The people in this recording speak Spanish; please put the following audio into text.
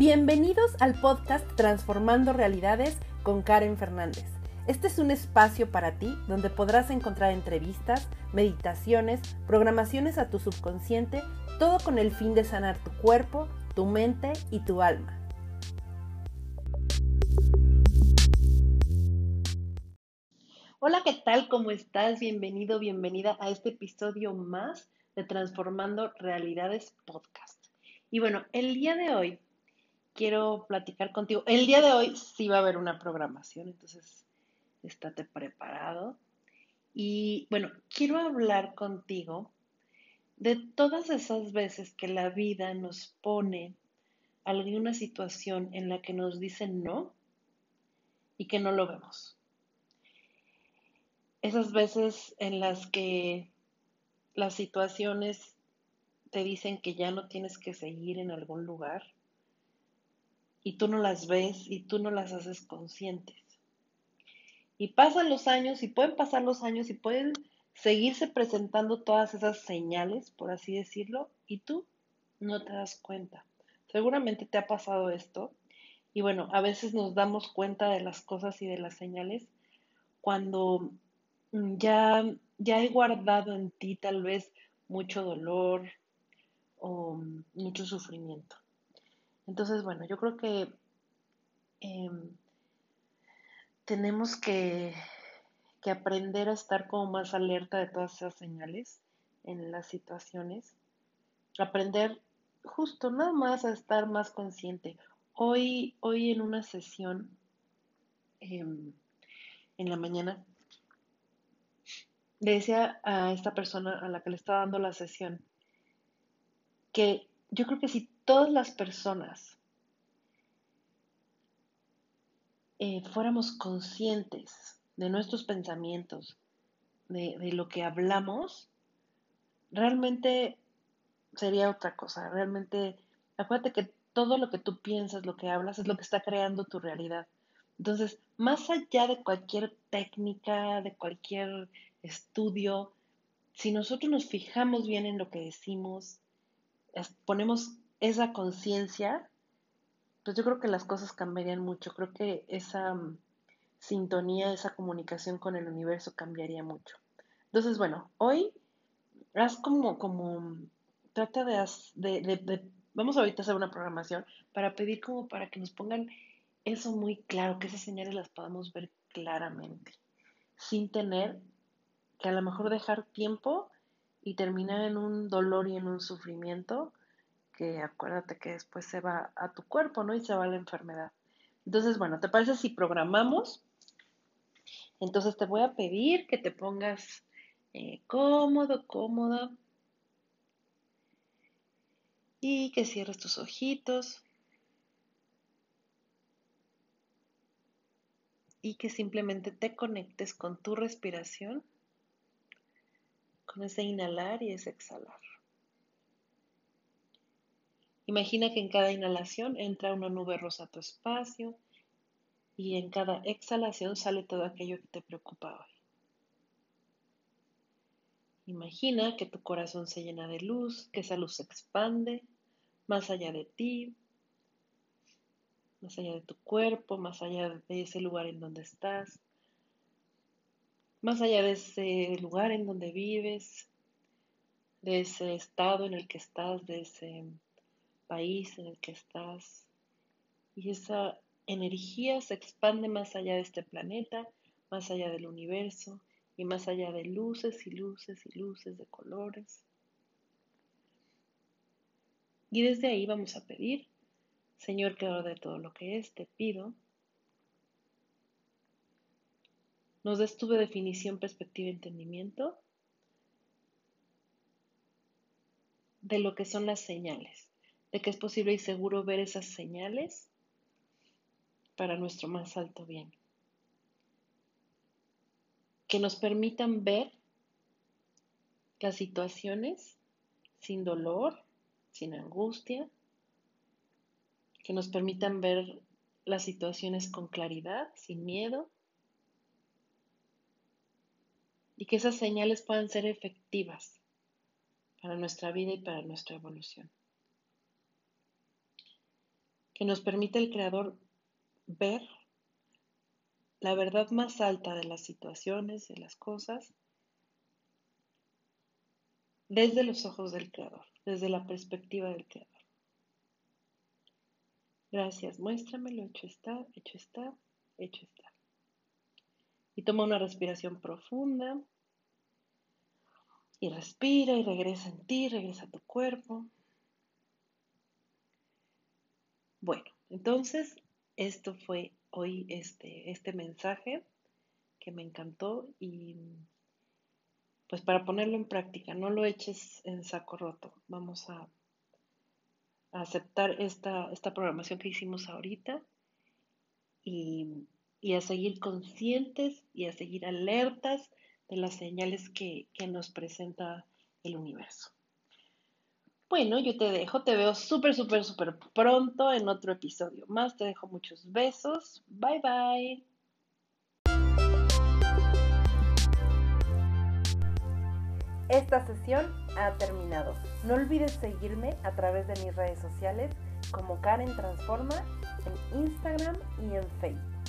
Bienvenidos al podcast Transformando Realidades con Karen Fernández. Este es un espacio para ti donde podrás encontrar entrevistas, meditaciones, programaciones a tu subconsciente, todo con el fin de sanar tu cuerpo, tu mente y tu alma. Hola, ¿qué tal? ¿Cómo estás? Bienvenido, bienvenida a este episodio más de Transformando Realidades Podcast. Y bueno, el día de hoy quiero platicar contigo. El día de hoy sí va a haber una programación, entonces estate preparado. Y bueno, quiero hablar contigo de todas esas veces que la vida nos pone alguna situación en la que nos dicen no y que no lo vemos. Esas veces en las que las situaciones te dicen que ya no tienes que seguir en algún lugar y tú no las ves y tú no las haces conscientes. Y pasan los años y pueden pasar los años y pueden seguirse presentando todas esas señales, por así decirlo, y tú no te das cuenta. Seguramente te ha pasado esto. Y bueno, a veces nos damos cuenta de las cosas y de las señales cuando mm, ya, ya he guardado en ti tal vez mucho dolor o mm, mucho sufrimiento. Entonces, bueno, yo creo que em, tenemos que, que aprender a estar como más alerta de todas esas señales en las situaciones. Aprender justo nada más a estar más consciente. Hoy, hoy en una sesión em, en la mañana, le decía a esta persona a la que le estaba dando la sesión que yo creo que si todas las personas eh, fuéramos conscientes de nuestros pensamientos, de, de lo que hablamos, realmente sería otra cosa. Realmente, acuérdate que todo lo que tú piensas, lo que hablas, es lo que está creando tu realidad. Entonces, más allá de cualquier técnica, de cualquier estudio, si nosotros nos fijamos bien en lo que decimos, ponemos esa conciencia, pues yo creo que las cosas cambiarían mucho. Creo que esa mm, sintonía, esa comunicación con el universo cambiaría mucho. Entonces, bueno, hoy haz como, como, trata de, de, de, vamos ahorita a hacer una programación para pedir como para que nos pongan eso muy claro, que esas señales las podamos ver claramente, sin tener que a lo mejor dejar tiempo y terminar en un dolor y en un sufrimiento que acuérdate que después se va a tu cuerpo, ¿no? Y se va a la enfermedad. Entonces, bueno, ¿te parece si programamos? Entonces te voy a pedir que te pongas eh, cómodo, cómoda. Y que cierres tus ojitos. Y que simplemente te conectes con tu respiración, con ese inhalar y ese exhalar. Imagina que en cada inhalación entra una nube rosa a tu espacio y en cada exhalación sale todo aquello que te preocupa hoy. Imagina que tu corazón se llena de luz, que esa luz se expande más allá de ti, más allá de tu cuerpo, más allá de ese lugar en donde estás, más allá de ese lugar en donde vives, de ese estado en el que estás, de ese país en el que estás y esa energía se expande más allá de este planeta, más allá del universo y más allá de luces y luces y luces de colores. Y desde ahí vamos a pedir, Señor creador de todo lo que es, te pido, nos des tu definición, perspectiva entendimiento de lo que son las señales de que es posible y seguro ver esas señales para nuestro más alto bien. Que nos permitan ver las situaciones sin dolor, sin angustia, que nos permitan ver las situaciones con claridad, sin miedo, y que esas señales puedan ser efectivas para nuestra vida y para nuestra evolución que nos permite el Creador ver la verdad más alta de las situaciones, de las cosas, desde los ojos del Creador, desde la perspectiva del Creador. Gracias, muéstramelo, hecho está, hecho está, hecho está. Y toma una respiración profunda. Y respira y regresa en ti, regresa a tu cuerpo. Bueno, entonces esto fue hoy este, este mensaje que me encantó y pues para ponerlo en práctica, no lo eches en saco roto. Vamos a, aceptar esta, esta, programación que hicimos ahorita y, y, a seguir conscientes y a seguir alertas de las señales que, que nos presenta el universo. Bueno, yo te dejo, te veo súper, súper, súper pronto en otro episodio más. Te dejo muchos besos. Bye, bye. Esta sesión ha terminado. No olvides seguirme a través de mis redes sociales como Karen Transforma en Instagram y en Facebook.